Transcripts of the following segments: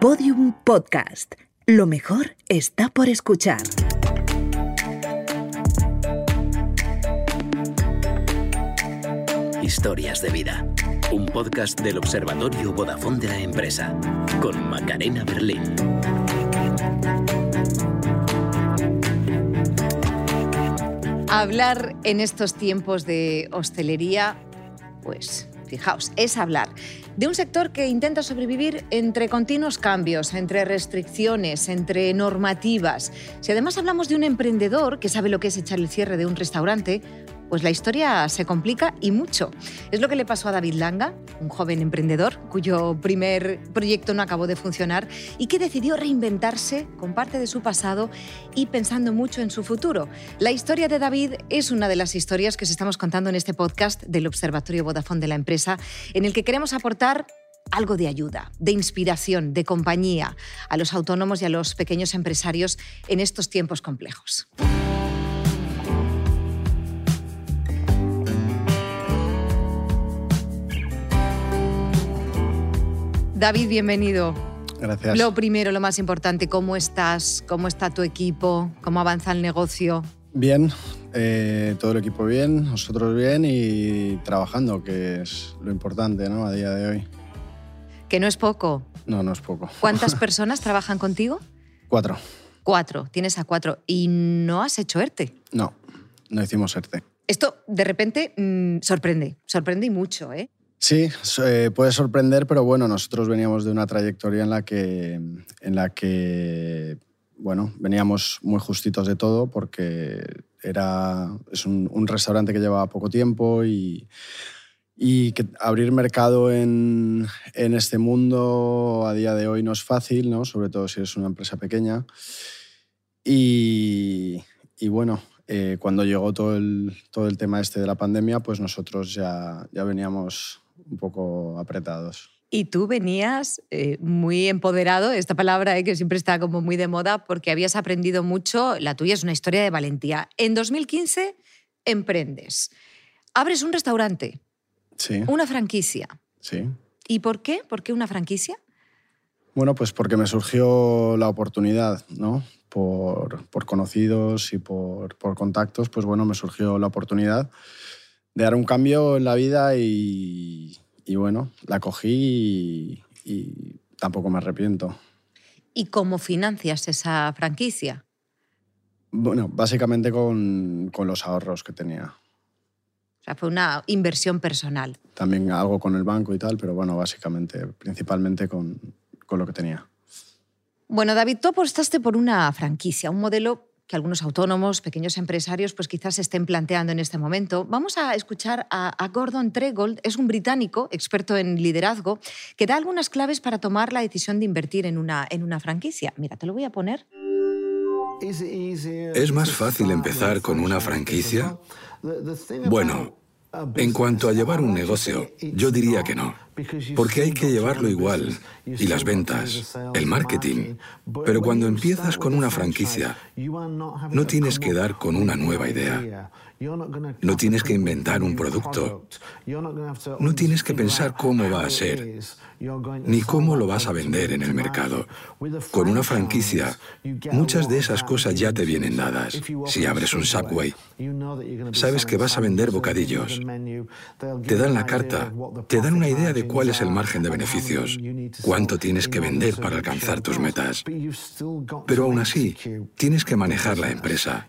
Podium Podcast. Lo mejor está por escuchar. Historias de vida. Un podcast del Observatorio Vodafone de la empresa. Con Macarena Berlín. Hablar en estos tiempos de hostelería, pues fijaos, es hablar de un sector que intenta sobrevivir entre continuos cambios, entre restricciones, entre normativas. Si además hablamos de un emprendedor que sabe lo que es echar el cierre de un restaurante, pues la historia se complica y mucho. Es lo que le pasó a David Langa, un joven emprendedor cuyo primer proyecto no acabó de funcionar y que decidió reinventarse con parte de su pasado y pensando mucho en su futuro. La historia de David es una de las historias que os estamos contando en este podcast del Observatorio Vodafone de la empresa, en el que queremos aportar algo de ayuda, de inspiración, de compañía a los autónomos y a los pequeños empresarios en estos tiempos complejos. David, bienvenido. Gracias. Lo primero, lo más importante, ¿cómo estás? ¿Cómo está tu equipo? ¿Cómo avanza el negocio? Bien, eh, todo el equipo bien, nosotros bien y trabajando, que es lo importante ¿no? a día de hoy. Que no es poco. No, no es poco. ¿Cuántas personas trabajan contigo? Cuatro. Cuatro, tienes a cuatro. ¿Y no has hecho ERTE? No, no hicimos ERTE. Esto de repente mm, sorprende, sorprende y mucho, ¿eh? Sí, eh, puede sorprender, pero bueno, nosotros veníamos de una trayectoria en la que, en la que bueno, veníamos muy justitos de todo porque era, es un, restaurante que llevaba poco tiempo y, y que abrir mercado en, en, este mundo a día de hoy no es fácil, ¿no? sobre todo si eres una empresa pequeña. Y, y bueno, eh, cuando llegó todo el, todo el tema este de la pandemia, pues nosotros ya, ya veníamos un poco apretados. Y tú venías eh, muy empoderado, esta palabra eh, que siempre está como muy de moda, porque habías aprendido mucho, la tuya es una historia de valentía. En 2015 emprendes, abres un restaurante, sí. una franquicia. Sí. ¿Y por qué? ¿Por qué una franquicia? Bueno, pues porque me surgió la oportunidad, ¿no? Por, por conocidos y por, por contactos, pues bueno, me surgió la oportunidad de dar un cambio en la vida y, y bueno, la cogí y, y, tampoco me arrepiento. ¿Y cómo financias esa franquicia? Bueno, básicamente con, con, los ahorros que tenía. O sea, fue una inversión personal. También algo con el banco y tal, pero bueno, básicamente, principalmente con, con lo que tenía. Bueno, David, tú apostaste por una franquicia, un modelo que algunos autónomos, pequeños empresarios, pues quizás se estén planteando en este momento. Vamos a escuchar a, a, Gordon Tregold, es un británico, experto en liderazgo, que da algunas claves para tomar la decisión de invertir en una, en una franquicia. Mira, te lo voy a poner. ¿Es más fácil empezar con una franquicia? Bueno, en cuanto a llevar un negocio, yo diría que no, porque hay que llevarlo igual, y las ventas, el marketing. Pero cuando empiezas con una franquicia, no tienes que dar con una nueva idea. No tienes que inventar un producto. No tienes que pensar cómo va a ser, ni cómo lo vas a vender en el mercado. Con una franquicia, muchas de esas cosas ya te vienen dadas. Si abres un Subway, sabes que vas a vender bocadillos. Te dan la carta, te dan una idea de cuál es el margen de beneficios, cuánto tienes que vender para alcanzar tus metas. Pero aún así, tienes que manejar la empresa,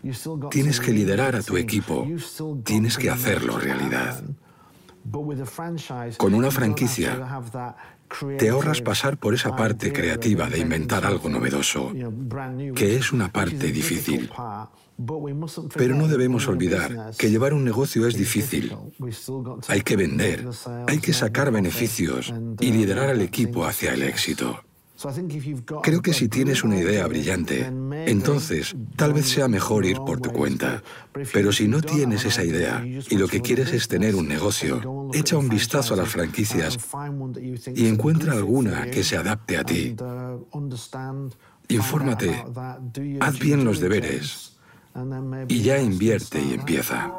tienes que liderar a tu equipo, tienes que hacerlo realidad. Con una franquicia, te ahorras pasar por esa parte creativa de inventar algo novedoso, que es una parte difícil. Pero no debemos olvidar que llevar un negocio es difícil. Hay que vender, hay que sacar beneficios y liderar al equipo hacia el éxito. Creo que si tienes una idea brillante, entonces tal vez sea mejor ir por tu cuenta. Pero si no tienes esa idea y lo que quieres es tener un negocio, echa un vistazo a las franquicias y encuentra alguna que se adapte a ti. Infórmate, haz bien los deberes y ya invierte y empieza.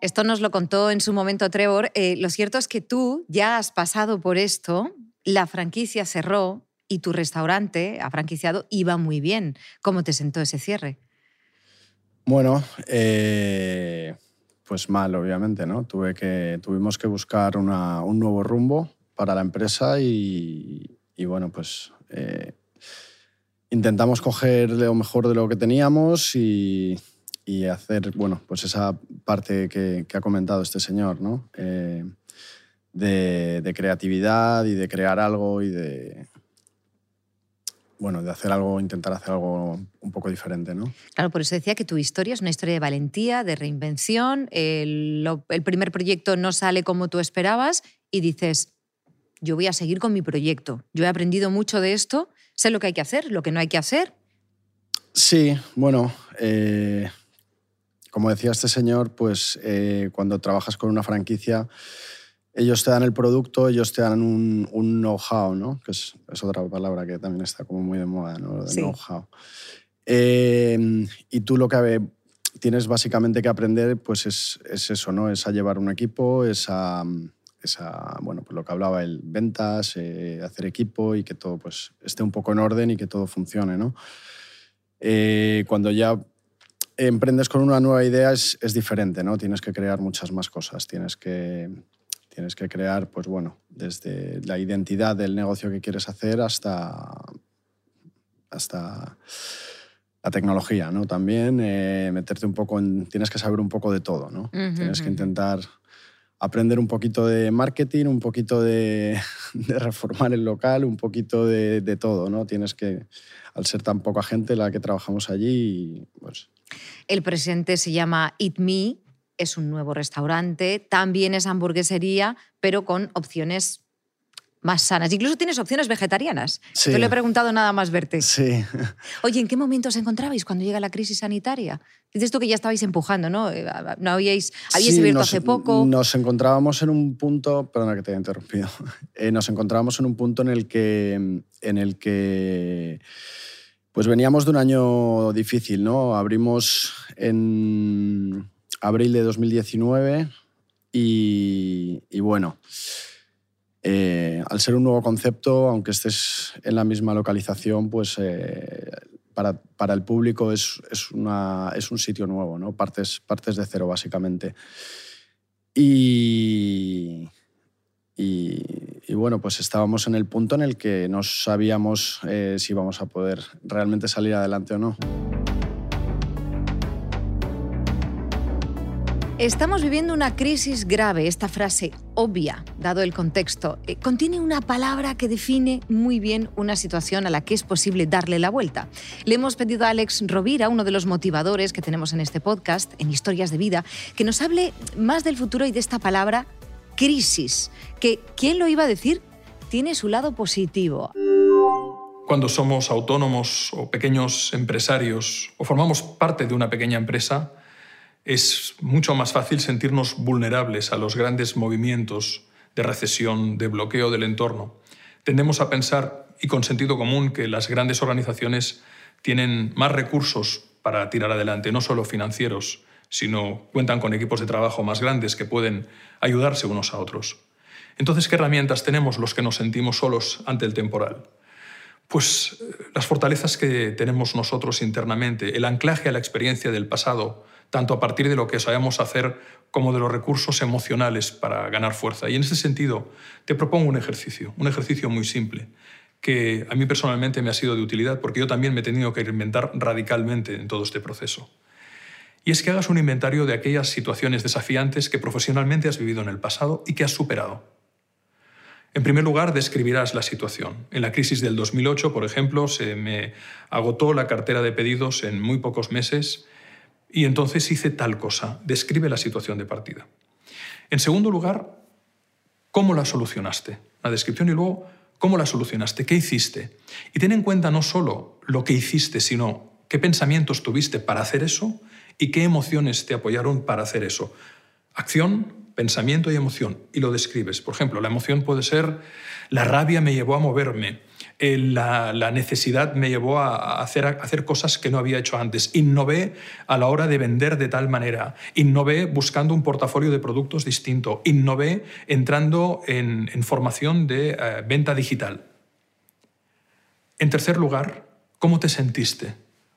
Esto nos lo contó en su momento Trevor. Eh, lo cierto es que tú ya has pasado por esto, la franquicia cerró y tu restaurante ha franquiciado iba muy bien. ¿Cómo te sentó ese cierre? Bueno, eh, pues mal, obviamente, ¿no? Tuve que, tuvimos que buscar un nuevo rumbo para la empresa y, bueno, pues eh, intentamos coger lo mejor de lo que teníamos y, hacer, bueno, pues esa parte que, ha comentado este señor, ¿no? Eh, de, creatividad y de crear algo y de, bueno, de hacer algo, intentar hacer algo un poco diferente, ¿no? Claro, por eso decía que tu historia es una historia de valentía, de reinvención. El, el, primer proyecto no sale como tú esperabas y dices, yo voy a seguir con mi proyecto. Yo he aprendido mucho de esto, sé lo que hay que hacer, lo que no hay que hacer. Sí, bueno, eh, como decía este señor, pues eh, cuando trabajas con una franquicia ellos te dan el producto, ellos te dan un, know-how, ¿no? que es, otra palabra que también está como muy de moda, ¿no? know-how. Em, y tú lo que tienes básicamente que aprender pues es, es, eso, ¿no? es a llevar un equipo, es a, bueno, pues lo que hablaba el ventas, eh, hacer equipo y que todo pues, esté un poco en orden y que todo funcione. ¿no? Eh, cuando ya emprendes con una nueva idea es, es diferente, ¿no? tienes que crear muchas más cosas, tienes que Tienes que crear, pues bueno, desde la identidad del negocio que quieres hacer hasta, hasta la tecnología, ¿no? También eh, meterte un poco en... Tienes que saber un poco de todo, ¿no? tienes que intentar aprender un poquito de marketing, un poquito de, reformar el local, un poquito de, de, todo, ¿no? Tienes que, al ser tan poca gente la que trabajamos allí, pues... El presente se llama Eat Me, es un nuevo restaurante, también es hamburguesería, pero con opciones más sanas. Incluso tienes opciones vegetarianas. Te lo he preguntado nada más verte. Sí. Oye, ¿en qué momento os encontrabais cuando llega la crisis sanitaria? Dices tú que ya estabais empujando, ¿no? Eh, ¿No habíais, habíais abierto hace poco? Nos encontrábamos en un punto, perdona que te haya interrumpido, eh, nos encontrábamos en un punto en el que, en el que pues veníamos de un año difícil, ¿no? Abrimos en abril de 2019 y, bueno, eh, al ser un nuevo concepto, aunque estés en la misma localización, pues eh, para, el público es, una, es, un sitio nuevo, ¿no? Partes, partes de cero, básicamente. Y, y, bueno, pues estábamos en el punto en el que no sabíamos eh, si íbamos a poder realmente salir adelante o no. Estamos viviendo una crisis grave. Esta frase obvia, dado el contexto, eh, contiene una palabra que define muy bien una situación a la que es posible darle la vuelta. Le hemos pedido a Alex Rovira, uno de los motivadores que tenemos en este podcast, en Historias de Vida, que nos hable más del futuro y de esta palabra crisis, que, ¿quién lo iba a decir? Tiene su lado positivo. Cuando somos autónomos o pequeños empresarios o formamos parte de una pequeña empresa, es mucho más fácil sentirnos vulnerables a los grandes movimientos de recesión, de bloqueo del entorno. Tendemos a pensar, y con sentido común, que las grandes organizaciones tienen más recursos para tirar adelante, no solo financieros, sino cuentan con equipos de trabajo más grandes que pueden ayudarse unos a otros. Entonces, ¿qué herramientas tenemos los que nos sentimos solos ante el temporal? Pues eh, las fortalezas que tenemos nosotros internamente, el anclaje a la experiencia del pasado, tanto a partir de lo que sabemos hacer como de los recursos emocionales para ganar fuerza. Y en ese sentido, te propongo un ejercicio, un ejercicio muy simple, que a mí personalmente me ha sido de utilidad porque yo también me he tenido que reinventar radicalmente en todo este proceso. Y es que hagas un inventario de aquellas situaciones desafiantes que profesionalmente has vivido en el pasado y que has superado. En primer lugar, describirás la situación. En la crisis del 2008, por ejemplo, se me agotó la cartera de pedidos en muy pocos meses y entonces hice tal cosa. Describe la situación de partida. En segundo lugar, ¿cómo la solucionaste? La descripción y luego, ¿cómo la solucionaste? ¿Qué hiciste? Y ten en cuenta no solo lo que hiciste, sino qué pensamientos tuviste para hacer eso y qué emociones te apoyaron para hacer eso. Acción, pensamiento y emoción. Y lo describes. Por ejemplo, la emoción puede ser, la rabia me llevó a moverme la, necesidad me llevó a hacer, hacer cosas que no había hecho antes. Innové a la hora de vender de tal manera. Innové buscando un portafolio de productos distinto. Innové entrando en, formación de eh, venta digital. En tercer lugar, ¿cómo te sentiste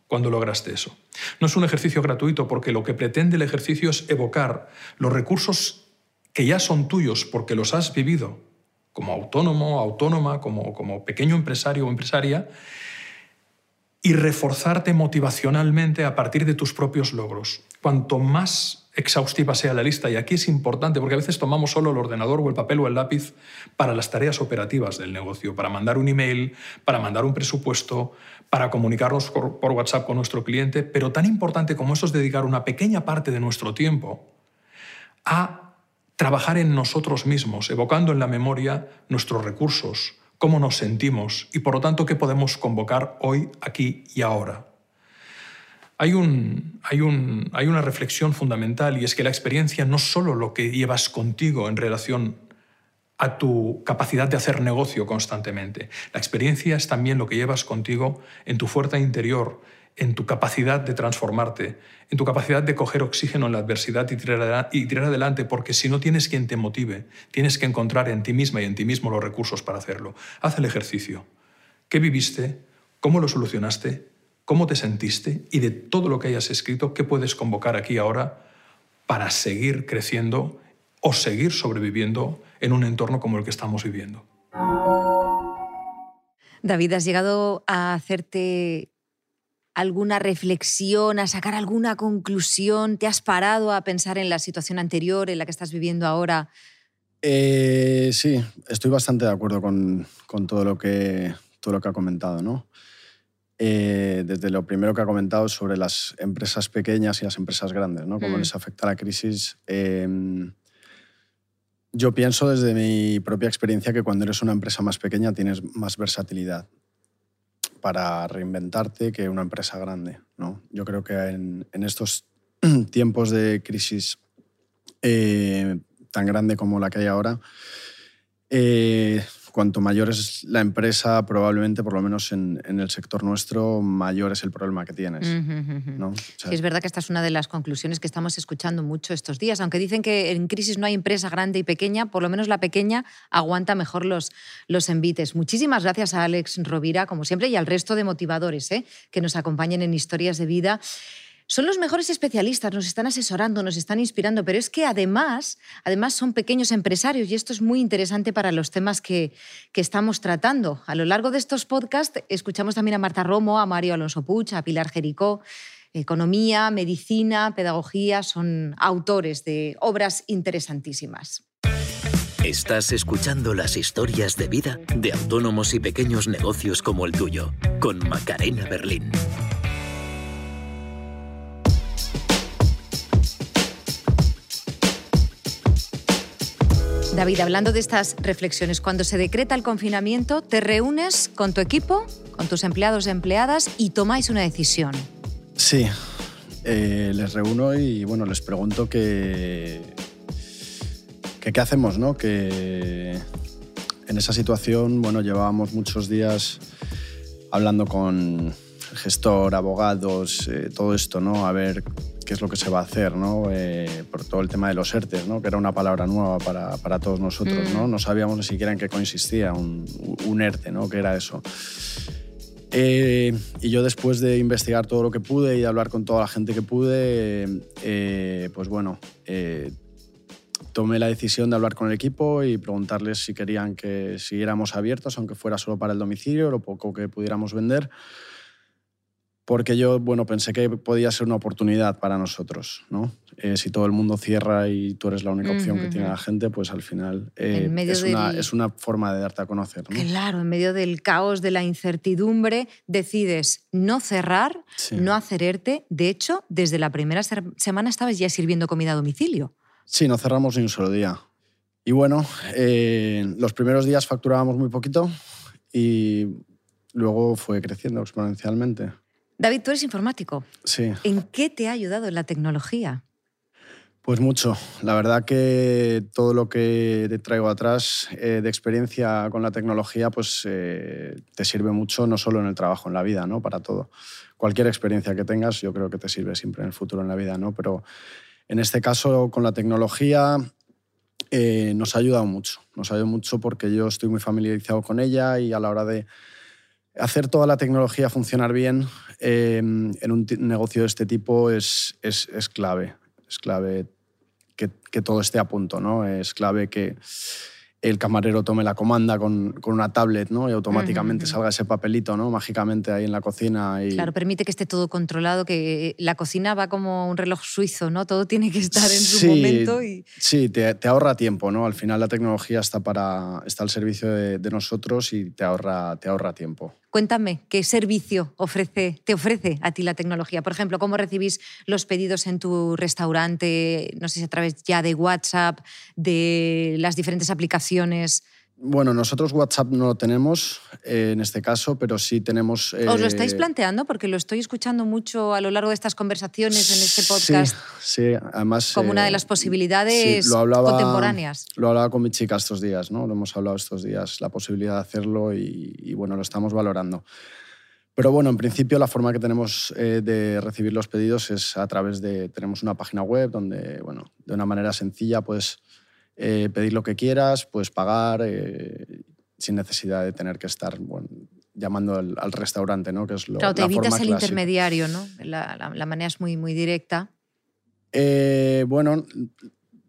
cuando lograste eso? No es un ejercicio gratuito porque lo que pretende el ejercicio es evocar los recursos que ya son tuyos porque los has vivido como autónomo, autónoma, como, como pequeño empresario o empresaria, y reforzarte motivacionalmente a partir de tus propios logros. Cuanto más exhaustiva sea la lista, y aquí es importante porque a veces tomamos solo el ordenador o el papel o el lápiz para las tareas operativas del negocio, para mandar un email, para mandar un presupuesto, para comunicarnos por, WhatsApp con nuestro cliente, pero tan importante como eso es dedicar una pequeña parte de nuestro tiempo a trabajar en nosotros mismos, evocando en la memoria nuestros recursos, cómo nos sentimos y por lo tanto qué podemos convocar hoy, aquí y ahora. Hay, un, hay, un, hay una reflexión fundamental y es que la experiencia no es solo lo que llevas contigo en relación a tu capacidad de hacer negocio constantemente. La experiencia es también lo que llevas contigo en tu fuerza interior, en tu capacidad de transformarte, en tu capacidad de coger oxígeno en la adversidad y tirar, y tirar adelante, porque si no tienes quien te motive, tienes que encontrar en ti misma y en ti mismo los recursos para hacerlo. Haz el ejercicio. ¿Qué viviste? ¿Cómo lo solucionaste? ¿Cómo te sentiste? Y de todo lo que hayas escrito, ¿qué puedes convocar aquí ahora para seguir creciendo o seguir sobreviviendo en un entorno como el que estamos viviendo? David, ¿has llegado a hacerte alguna reflexión, a sacar alguna conclusión? ¿Te has parado a pensar en la situación anterior, en la que estás viviendo ahora? Eh, sí, estoy bastante de acuerdo con, todo, lo que, todo lo que ha comentado. ¿no? Eh, desde lo primero que ha comentado sobre las empresas pequeñas y las empresas grandes, ¿no? cómo mm. les afecta la crisis. Em, yo pienso desde mi propia experiencia que cuando eres una empresa más pequeña tienes más versatilidad para reinventarte que una empresa grande. ¿no? Yo creo que en, estos tiempos de crisis eh, tan grande como la que hay ahora, eh, cuanto mayor es la empresa, probablemente, por lo menos en, el sector nuestro, mayor es el problema que tienes. es verdad que esta es una de las conclusiones que estamos escuchando mucho estos días. Aunque dicen que en crisis no hay empresa grande y pequeña, por lo menos la pequeña aguanta mejor los, los envites. Muchísimas gracias a Alex Rovira, como siempre, y al resto de motivadores ¿eh? que nos acompañan en Historias de Vida son los mejores especialistas, nos están asesorando, nos están inspirando, pero es que además, además son pequeños empresarios y esto es muy interesante para los temas que, que estamos tratando. A lo largo de estos podcasts escuchamos también a Marta Romo, a Mario Alonso Puch, a Pilar Jericó. Economía, medicina, pedagogía, son autores de obras interesantísimas. Estás escuchando las historias de vida de autónomos y pequeños negocios como el tuyo, con Macarena Berlín. David, hablando de estas reflexiones, cuando se decreta el confinamiento, te reúnes con tu equipo, con tus empleados y empleadas y tomáis una decisión. Sí, eh, les reúno y bueno, les pregunto que, qué hacemos, ¿no? Que en esa situación, bueno, llevábamos muchos días hablando con gestor, abogados, eh, todo esto, ¿no? A ver qué es lo que se va a hacer, ¿no? Eh, por todo el tema de los ERTES, ¿no? que era una palabra nueva para, para todos nosotros. ¿no? Mm. no sabíamos ni siquiera en qué consistía un, un ERTE, ¿no? qué era eso. Eh, y yo después de investigar todo lo que pude y de hablar con toda la gente que pude, eh, pues bueno, tomé la decisión de hablar con el equipo y preguntarles si querían que siguiéramos abiertos, aunque fuera solo para el domicilio, lo poco que pudiéramos vender porque yo, bueno, pensé que podía ser una oportunidad para nosotros, ¿no? Eh, si todo el mundo cierra y tú eres la única opción que tiene la gente, pues al final eh, es, una, es, una, forma de darte a conocer. ¿no? Claro, en medio del caos, de la incertidumbre, decides no cerrar, no hacererte. De hecho, desde la primera semana estabas ya sirviendo comida a domicilio. Sí, no cerramos ni un solo día. Y bueno, eh, los primeros días facturábamos muy poquito y luego fue creciendo exponencialmente. David, tú eres informático. Sí. ¿En qué te ha ayudado la tecnología? Pues mucho. La verdad que todo lo que te traigo atrás eh, de experiencia con la tecnología, pues eh, te sirve mucho, no solo en el trabajo, en la vida, ¿no? Para todo. Cualquier experiencia que tengas, yo creo que te sirve siempre en el futuro, en la vida, ¿no? Pero en este caso, con la tecnología, eh, nos ha ayudado mucho. Nos ha ayudado mucho porque yo estoy muy familiarizado con ella y a la hora de hacer toda la tecnología funcionar bien em, en un negocio de este tipo es, es, es clave. Es clave que, que, todo esté a punto, ¿no? Es clave que el camarero tome la comanda con, con una tablet ¿no? y automáticamente salga ese papelito ¿no? mágicamente ahí en la cocina. Y... Claro, permite que esté todo controlado, que la cocina va como un reloj suizo, ¿no? todo tiene que estar en su momento. Y... Sí, te, te, ahorra tiempo, ¿no? al final la tecnología está, para, está al servicio de, de nosotros y te ahorra, te ahorra tiempo. Cuéntame, ¿qué servicio te ofrece a ti la tecnología? Por ejemplo, ¿cómo recibís los pedidos en tu restaurante? No sé si a través ya de WhatsApp, de las diferentes aplicaciones. Bueno, nosotros WhatsApp no lo tenemos eh, en este caso, pero sí tenemos... Eh... ¿Os lo estáis planteando? Porque lo estoy escuchando mucho a lo largo de estas conversaciones en este podcast. Sí, sí además... Como una de las posibilidades sí, lo hablaba, contemporáneas. Lo hablaba con mi chica estos días, ¿no? Lo hemos hablado estos días, la posibilidad de hacerlo y, y bueno, lo estamos valorando. Pero bueno, en principio la forma que tenemos eh, de recibir los pedidos es a través de... Tenemos una página web donde, bueno, de una manera sencilla, pues eh, pedir lo que quieras, puedes pagar eh, sin necesidad de tener que estar bueno, llamando al, al, restaurante, ¿no? que es lo, claro, te la evitas forma el clásica. intermediario, ¿no? La, la, la, manera es muy, muy directa. Eh, bueno,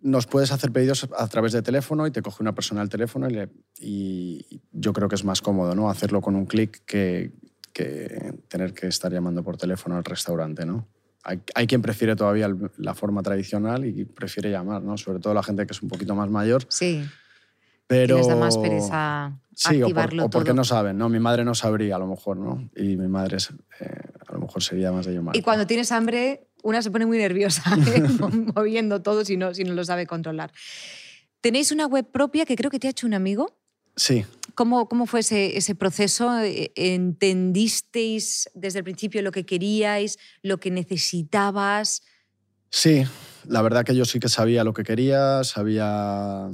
nos puedes hacer pedidos a través de teléfono y te coge una persona el teléfono y, le, y yo creo que es más cómodo ¿no? hacerlo con un clic que, que tener que estar llamando por teléfono al restaurante, ¿no? Hay, hay, quien prefiere todavía la forma tradicional y prefiere llamar, ¿no? Sobre todo la gente que es un poquito más mayor. Sí. Pero... Les da más pereza sí, activarlo o, por, o porque todo. no saben, ¿no? Mi madre no sabría, a lo mejor, ¿no? Y mi madre es, eh, a lo mejor sería más de llamar. Y cuando tienes hambre, una se pone muy nerviosa, ¿eh? moviendo todo si no, si no lo sabe controlar. Tenéis una web propia que creo que te ha hecho un amigo. Sí. ¿Cómo, cómo fue ese, ese, proceso? ¿Entendisteis desde el principio lo que queríais, lo que necesitabas? Sí, la verdad que yo sí que sabía lo que quería, sabía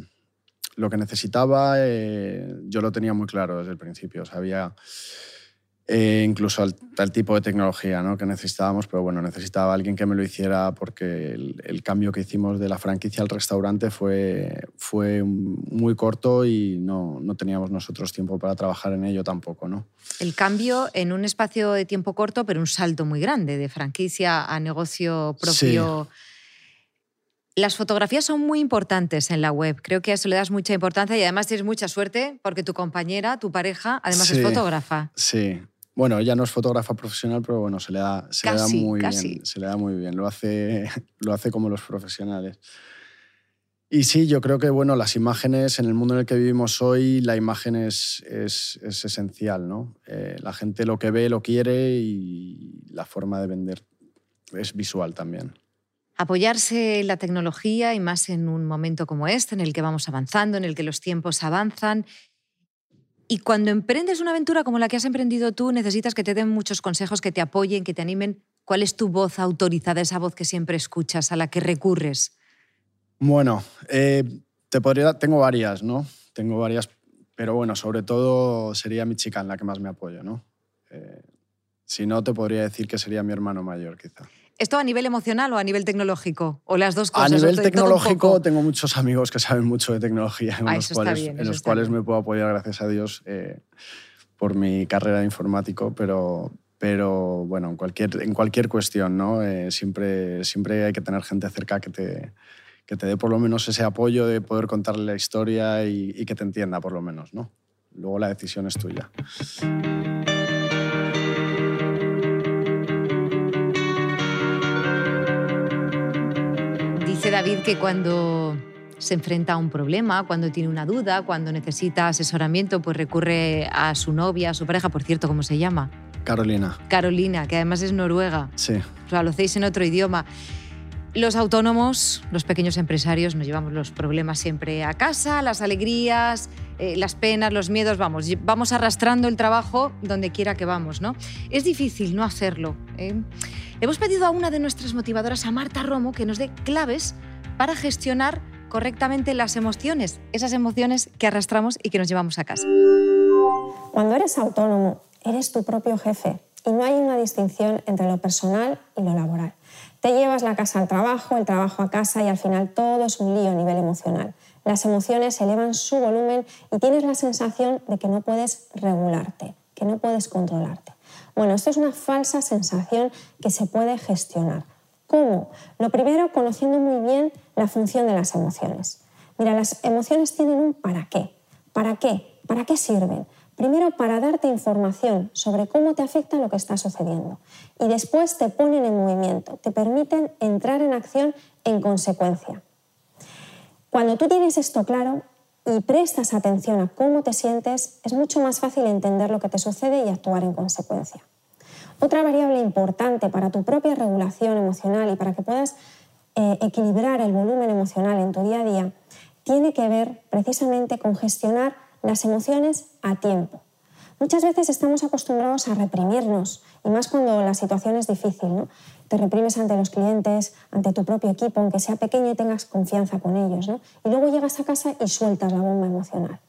lo que necesitaba, eh, yo lo tenía muy claro desde el principio, sabía eh, incluso el, el, tipo de tecnología ¿no? que necesitábamos, pero bueno, necesitaba alguien que me lo hiciera porque el, el, cambio que hicimos de la franquicia al restaurante fue, fue muy corto y no, no, teníamos nosotros tiempo para trabajar en ello tampoco. ¿no? El cambio en un espacio de tiempo corto, pero un salto muy grande, de franquicia a negocio propio. Sí. Las fotografías son muy importantes en la web. Creo que a eso le das mucha importancia y además tienes mucha suerte porque tu compañera, tu pareja, además sí, es fotógrafa. Sí. Bueno, ella no es fotógrafa profesional, pero bueno, se le da, se casi, le da muy casi. bien. Se le da muy bien. Lo hace, lo hace como los profesionales. Y sí, yo creo que bueno, las imágenes, en el mundo en el que vivimos hoy, la imagen es, es, es esencial. ¿no? Eh, la gente lo que ve lo quiere y la forma de vender es visual también. Apoyarse en la tecnología y más en un momento como este, en el que vamos avanzando, en el que los tiempos avanzan. Y cuando emprendes una aventura como la que has emprendido tú, necesitas que te den muchos consejos, que te apoyen, que te animen. ¿Cuál es tu voz autorizada, esa voz que siempre escuchas, a la que recurres? Bueno, eh, te podría, tengo varias, ¿no? Tengo varias, pero bueno, sobre todo sería mi chica en la que más me apoyo, ¿no? Eh, si no, te podría decir que sería mi hermano mayor, quizá. ¿Esto a nivel emocional o a nivel tecnológico? ¿O las dos cosas? A nivel tecnológico tengo muchos amigos que saben mucho de tecnología, en ah, los cuales, bien, en los cuales me puedo apoyar, gracias a Dios, eh, por mi carrera de informático, pero, pero bueno, en cualquier, en cualquier cuestión, ¿no? Eh, siempre, siempre hay que tener gente cerca que te, que te dé por lo menos ese apoyo de poder contarle la historia y, y que te entienda, por lo menos, ¿no? Luego la decisión es tuya. David que cuando se enfrenta a un problema, cuando tiene una duda, cuando necesita asesoramiento, pues recurre a su novia, a su pareja, por cierto, ¿cómo se llama? Carolina. Carolina, que además es noruega. Sí. O sea, lo hacéis en otro idioma. Los autónomos, los pequeños empresarios, nos llevamos los problemas siempre a casa, las alegrías, eh, las penas, los miedos, vamos, vamos arrastrando el trabajo donde quiera que vamos, ¿no? Es difícil no hacerlo. ¿eh? Hemos pedido a una de nuestras motivadoras, a Marta Romo, que nos dé claves para gestionar correctamente las emociones, esas emociones que arrastramos y que nos llevamos a casa. Cuando eres autónomo, eres tu propio jefe y no hay una distinción entre lo personal y lo laboral. Te llevas la casa al trabajo, el trabajo a casa y al final todo es un lío a nivel emocional. Las emociones elevan su volumen y tienes la sensación de que no puedes regularte, que no puedes controlarte. Bueno, esto es una falsa sensación que se puede gestionar. ¿Cómo? Lo primero, conociendo muy bien la función de las emociones. Mira, las emociones tienen un para qué. ¿Para qué? ¿Para qué sirven? Primero, para darte información sobre cómo te afecta lo que está sucediendo. Y después te ponen en movimiento, te permiten entrar en acción en consecuencia. Cuando tú tienes esto claro y prestas atención a cómo te sientes, es mucho más fácil entender lo que te sucede y actuar en consecuencia. Otra variable importante para tu propia regulación emocional y para que puedas eh, equilibrar el volumen emocional en tu día a día tiene que ver precisamente con gestionar las emociones a tiempo. Muchas veces estamos acostumbrados a reprimirnos, y más cuando la situación es difícil. ¿no? Te reprimes ante los clientes, ante tu propio equipo, aunque sea pequeño y tengas confianza con ellos. ¿no? Y luego llegas a casa y sueltas la bomba emocional.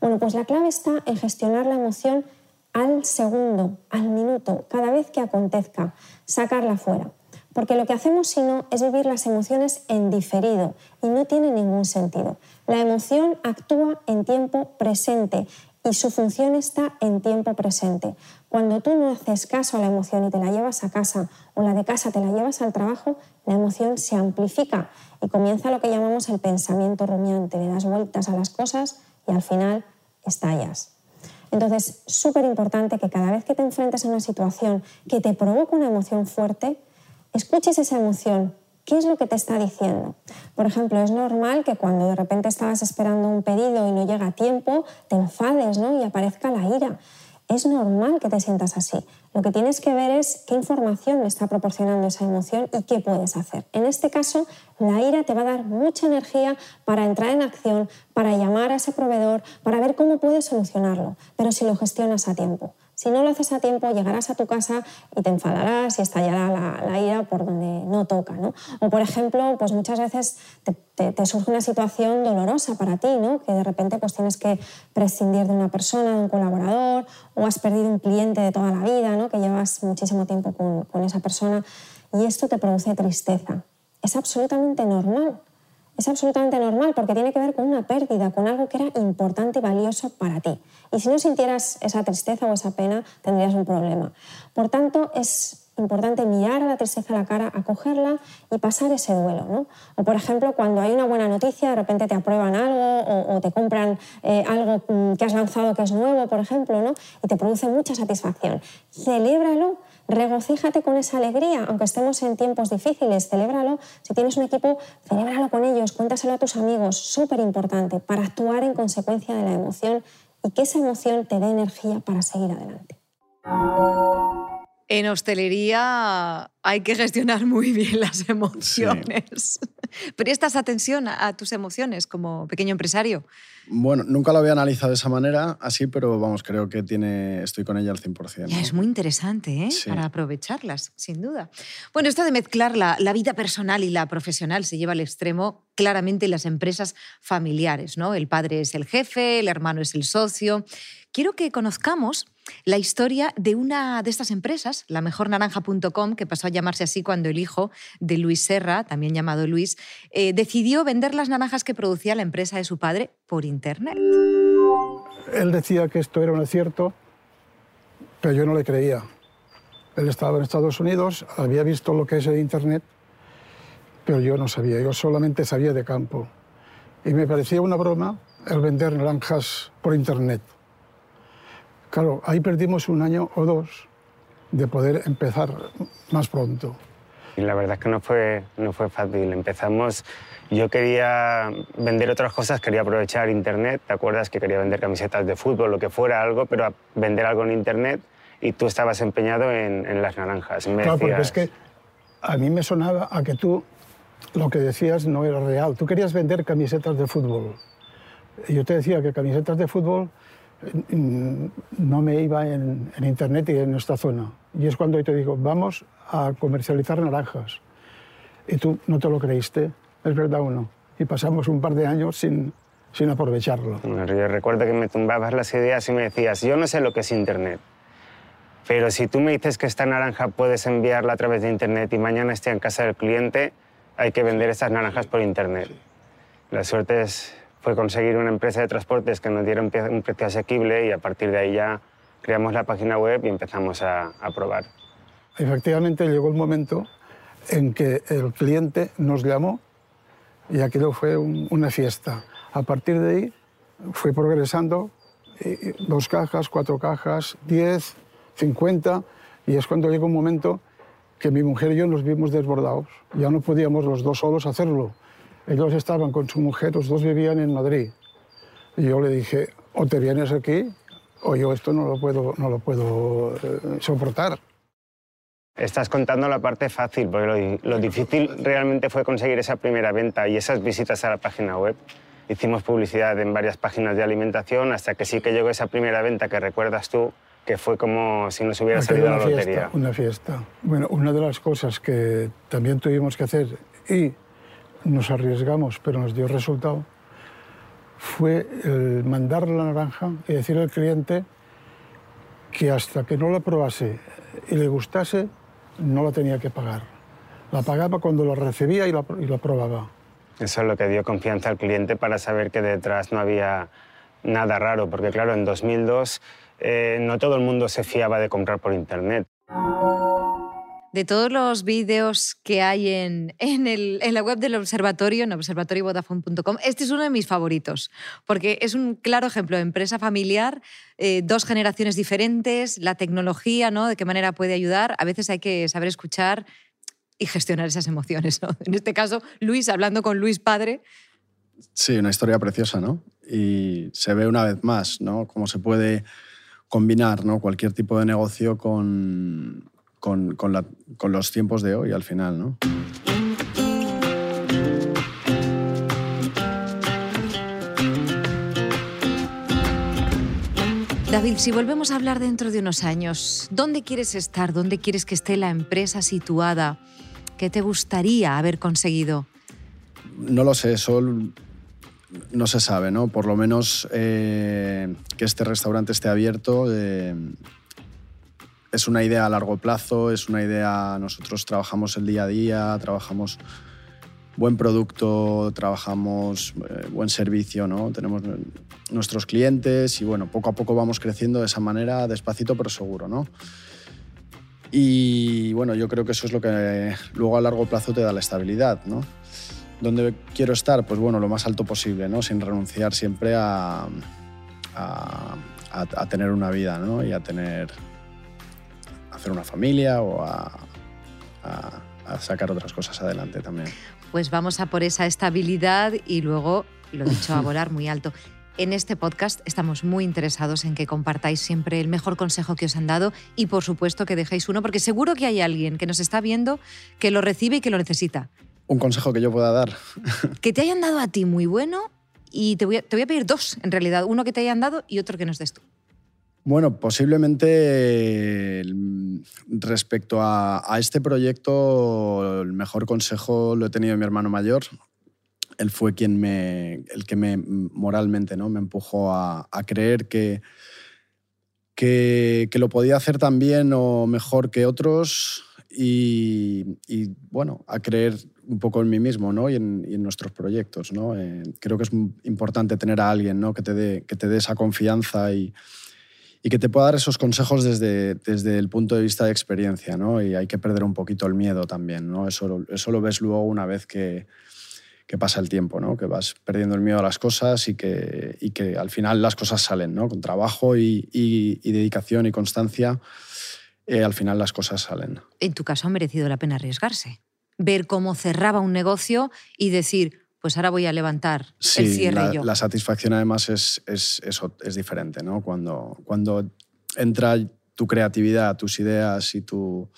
Bueno, pues la clave está en gestionar la emoción al segundo, al minuto, cada vez que acontezca, sacarla fuera. Porque lo que hacemos si no es vivir las emociones en diferido y no tiene ningún sentido. La emoción actúa en tiempo presente y su función está en tiempo presente. Cuando tú no haces caso a la emoción y te la llevas a casa o la de casa te la llevas al trabajo, la emoción se amplifica y comienza lo que llamamos el pensamiento rumiante. Le das vueltas a las cosas y al final estallas. Entonces, súper importante que cada vez que te enfrentes a una situación que te provoca una emoción fuerte, escuches esa emoción. ¿Qué es lo que te está diciendo? Por ejemplo, es normal que cuando de repente estabas esperando un pedido y no llega a tiempo, te enfades ¿no? y aparezca la ira. Es normal que te sientas así. Lo que tienes que ver es qué información me está proporcionando esa emoción y qué puedes hacer. En este caso, la ira te va a dar mucha energía para entrar en acción, para llamar a ese proveedor, para ver cómo puedes solucionarlo, pero si lo gestionas a tiempo. Si no lo haces a tiempo, llegarás a tu casa y te enfadarás y estallará la, ira por donde no toca. ¿no? O, por ejemplo, pues muchas veces te, surge una situación dolorosa para ti, ¿no? que de repente pues tienes que prescindir de una persona, de un colaborador, o has perdido un cliente de toda la vida, ¿no? que llevas muchísimo tiempo con, con esa persona, y esto te produce tristeza. Es absolutamente normal. Es absolutamente normal porque tiene que ver con una pérdida, con algo que era importante y valioso para ti. Y si no sintieras esa tristeza o esa pena, tendrías un problema. Por tanto, es importante mirar a la tristeza a la cara, acogerla y pasar ese duelo. ¿no? O, por ejemplo, cuando hay una buena noticia, de repente te aprueban algo o, te compran eh, algo mm, que has lanzado que es nuevo, por ejemplo, ¿no? y te produce mucha satisfacción. Celébralo regocíjate con esa alegría, aunque estemos en tiempos difíciles, celébralo. Si tienes un equipo, celébralo con ellos, cuéntaselo a tus amigos, súper importante, para actuar en consecuencia de la emoción y que esa emoción te dé energía para seguir adelante. En hostelería hay que gestionar muy bien las emociones. ¿Prestas atención a tus emociones como pequeño empresario? Bueno, nunca lo había analizado de esa manera, así, pero vamos, creo que tiene, estoy con ella al 100%. Es muy interesante, ¿eh? Para aprovecharlas, sin duda. Bueno, esto de mezclar la, la, vida personal y la profesional se lleva al extremo claramente en las empresas familiares, ¿no? El padre es el jefe, el hermano es el socio. Quiero que conozcamos la historia de una de estas empresas, la mejornaranja.com, que pasó a llamarse así cuando el hijo de Luis Serra, también llamado Luis, eh, decidió vender las naranjas que producía la empresa de su padre por Internet. Él decía que esto era un acierto, pero yo no le creía. Él estaba en Estados Unidos, había visto lo que es el Internet, pero yo no sabía, yo solamente sabía de campo. Y me parecía una broma el vender naranjas por Internet. Claro, ahí perdimos un año o dos de poder empezar más pronto. Y la verdad es que no fue, no fue fácil. Empezamos, yo quería vender otras cosas, quería aprovechar Internet, ¿te acuerdas que quería vender camisetas de fútbol, lo que fuera, algo, pero vender algo en Internet y tú estabas empeñado en, en las naranjas. claro, porque es que a mí me sonaba a que tú lo que decías no era real. Tú querías vender camisetas de fútbol. Y yo te decía que camisetas de fútbol no me iba en, Internet y en nuestra zona. Y es cuando yo te digo, vamos a comercializar naranjas. Y tú no te lo creíste, es verdad o no. Y pasamos un par de años sin, sin aprovecharlo. Yo recuerdo que me tumbabas las ideas y me decías, yo no sé lo que es Internet, pero si tú me dices que esta naranja puedes enviarla a través de Internet y mañana esté en casa del cliente, hay que vender estas naranjas por Internet. La suerte es, fue conseguir una empresa de transportes que nos diera un, precio asequible y a partir de ahí ya creamos la página web y empezamos a, a probar. Efectivamente llegó el momento en que el cliente nos llamó y aquello fue una fiesta. A partir de ahí fue progresando, dos cajas, cuatro cajas, diez, cincuenta, y es cuando llegó un momento que mi mujer y yo nos vimos desbordados. Ya no podíamos los dos solos hacerlo. Ellos estaban con su mujer, los dos vivían en Madrid. Y yo le dije, o te vienes aquí, o yo esto no lo puedo, no lo puedo eh, soportar. Estás contando la parte fácil, porque lo, difícil realmente fue conseguir esa primera venta y esas visitas a la página web. Hicimos publicidad en varias páginas de alimentación hasta que sí que llegó esa primera venta que recuerdas tú, que fue como si nos hubiera salido la lotería. Fiesta, una fiesta. Bueno, una de las cosas que también tuvimos que hacer y nos arriesgamos, pero nos dio resultado, fue el mandar la naranja y decir al cliente que hasta que no la probase y le gustase, no la tenía que pagar. La pagaba cuando la recibía y la, probaba. Eso es lo que dio confianza al cliente para saber que detrás no había nada raro, porque claro, en 2002 eh, no todo el mundo se fiaba de comprar por Internet de todos los vídeos que hay en, en, la web del observatorio, en observatoriovodafone.com, este es uno de mis favoritos, porque es un claro ejemplo de empresa familiar, eh, dos generaciones diferentes, la tecnología, ¿no? De qué manera puede ayudar. A veces hay que saber escuchar y gestionar esas emociones, ¿no? En este caso, Luis, hablando con Luis padre. Sí, una historia preciosa, ¿no? Y se ve una vez más, ¿no? Cómo se puede combinar, ¿no? Cualquier tipo de negocio con con, con, los tiempos de hoy al final, ¿no? David, si volvemos a hablar dentro de unos años, ¿dónde quieres estar? ¿Dónde quieres que esté la empresa situada? ¿Qué te gustaría haber conseguido? No lo sé, Sol. No se sabe, ¿no? Por lo menos eh, que este restaurante esté abierto. Eh, es una idea a largo plazo, es una idea, nosotros trabajamos el día a día, trabajamos buen producto, trabajamos eh, buen servicio, ¿no? Tenemos nuestros clientes y bueno, poco a poco vamos creciendo de esa manera, despacito pero seguro, ¿no? Y bueno, yo creo que eso es lo que luego a largo plazo te da la estabilidad, ¿no? ¿Dónde quiero estar? Pues bueno, lo más alto posible, ¿no? Sin renunciar siempre a, a, a tener una vida, ¿no? Y a tener hacer una familia o a, sacar otras cosas adelante también. Pues vamos a por esa estabilidad y luego, lo dicho, a volar muy alto. En este podcast estamos muy interesados en que compartáis siempre el mejor consejo que os han dado y por supuesto que dejéis uno, porque seguro que hay alguien que nos está viendo que lo recibe y que lo necesita. Un consejo que yo pueda dar. Que te hayan dado a ti muy bueno y te voy a, te voy a pedir dos, en realidad, uno que te hayan dado y otro que nos des tú. Bueno, posiblemente respecto a, este proyecto, el mejor consejo lo he tenido mi hermano mayor. Él fue quien me, el que me moralmente ¿no? me empujó a, creer que, que, lo podía hacer tan bien o mejor que otros y, bueno, a creer un poco en mí mismo ¿no? y, en, nuestros proyectos. ¿no? Eh, creo que es importante tener a alguien ¿no? que, te dé, que te dé esa confianza y, y que te pueda dar esos consejos desde, desde el punto de vista de experiencia, ¿no? Y hay que perder un poquito el miedo también, ¿no? Eso, eso lo ves luego una vez que, que pasa el tiempo, ¿no? Que vas perdiendo el miedo a las cosas y que, y que al final las cosas salen, ¿no? Con trabajo y, y, dedicación y constancia, eh, al final las cosas salen. En tu caso ha merecido la pena arriesgarse. Ver cómo cerraba un negocio y decir, pues ahora voy a levantar el cierre la, yo. La satisfacción además es, es, es, diferente, ¿no? Cuando, cuando entra tu creatividad, tus ideas y, tu,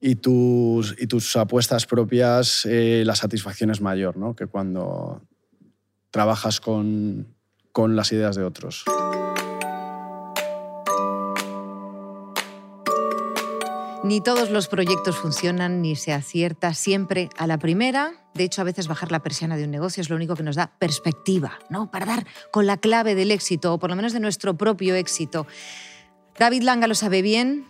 y, tus, y tus apuestas propias, eh, la satisfacción es mayor, ¿no? Que cuando trabajas con, con las ideas de otros. Ni todos los proyectos funcionan ni se acierta siempre a la primera. De hecho, a veces bajar la persiana de un negocio es lo único que nos da perspectiva, ¿no? Para dar con la clave del éxito, o por lo menos de nuestro propio éxito. David Langa lo sabe bien,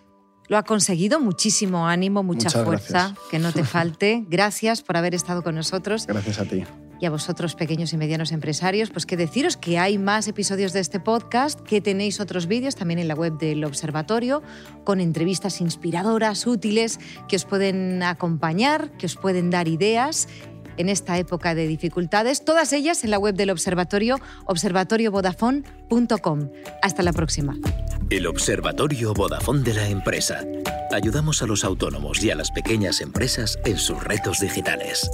lo ha conseguido, muchísimo ánimo, mucha fuerza, que no te falte. Gracias por haber estado con nosotros. Gracias a ti. y a vosotros pequeños y medianos empresarios, pues que deciros que hay más episodios de este podcast, que tenéis otros vídeos también en la web del observatorio con entrevistas inspiradoras, útiles, que os pueden acompañar, que os pueden dar ideas en esta época de dificultades, todas ellas en la web del observatorio observatoriovodafone.com. Hasta la próxima. El Observatorio Vodafone de la empresa. Ayudamos a los autónomos y a las pequeñas empresas en sus retos digitales.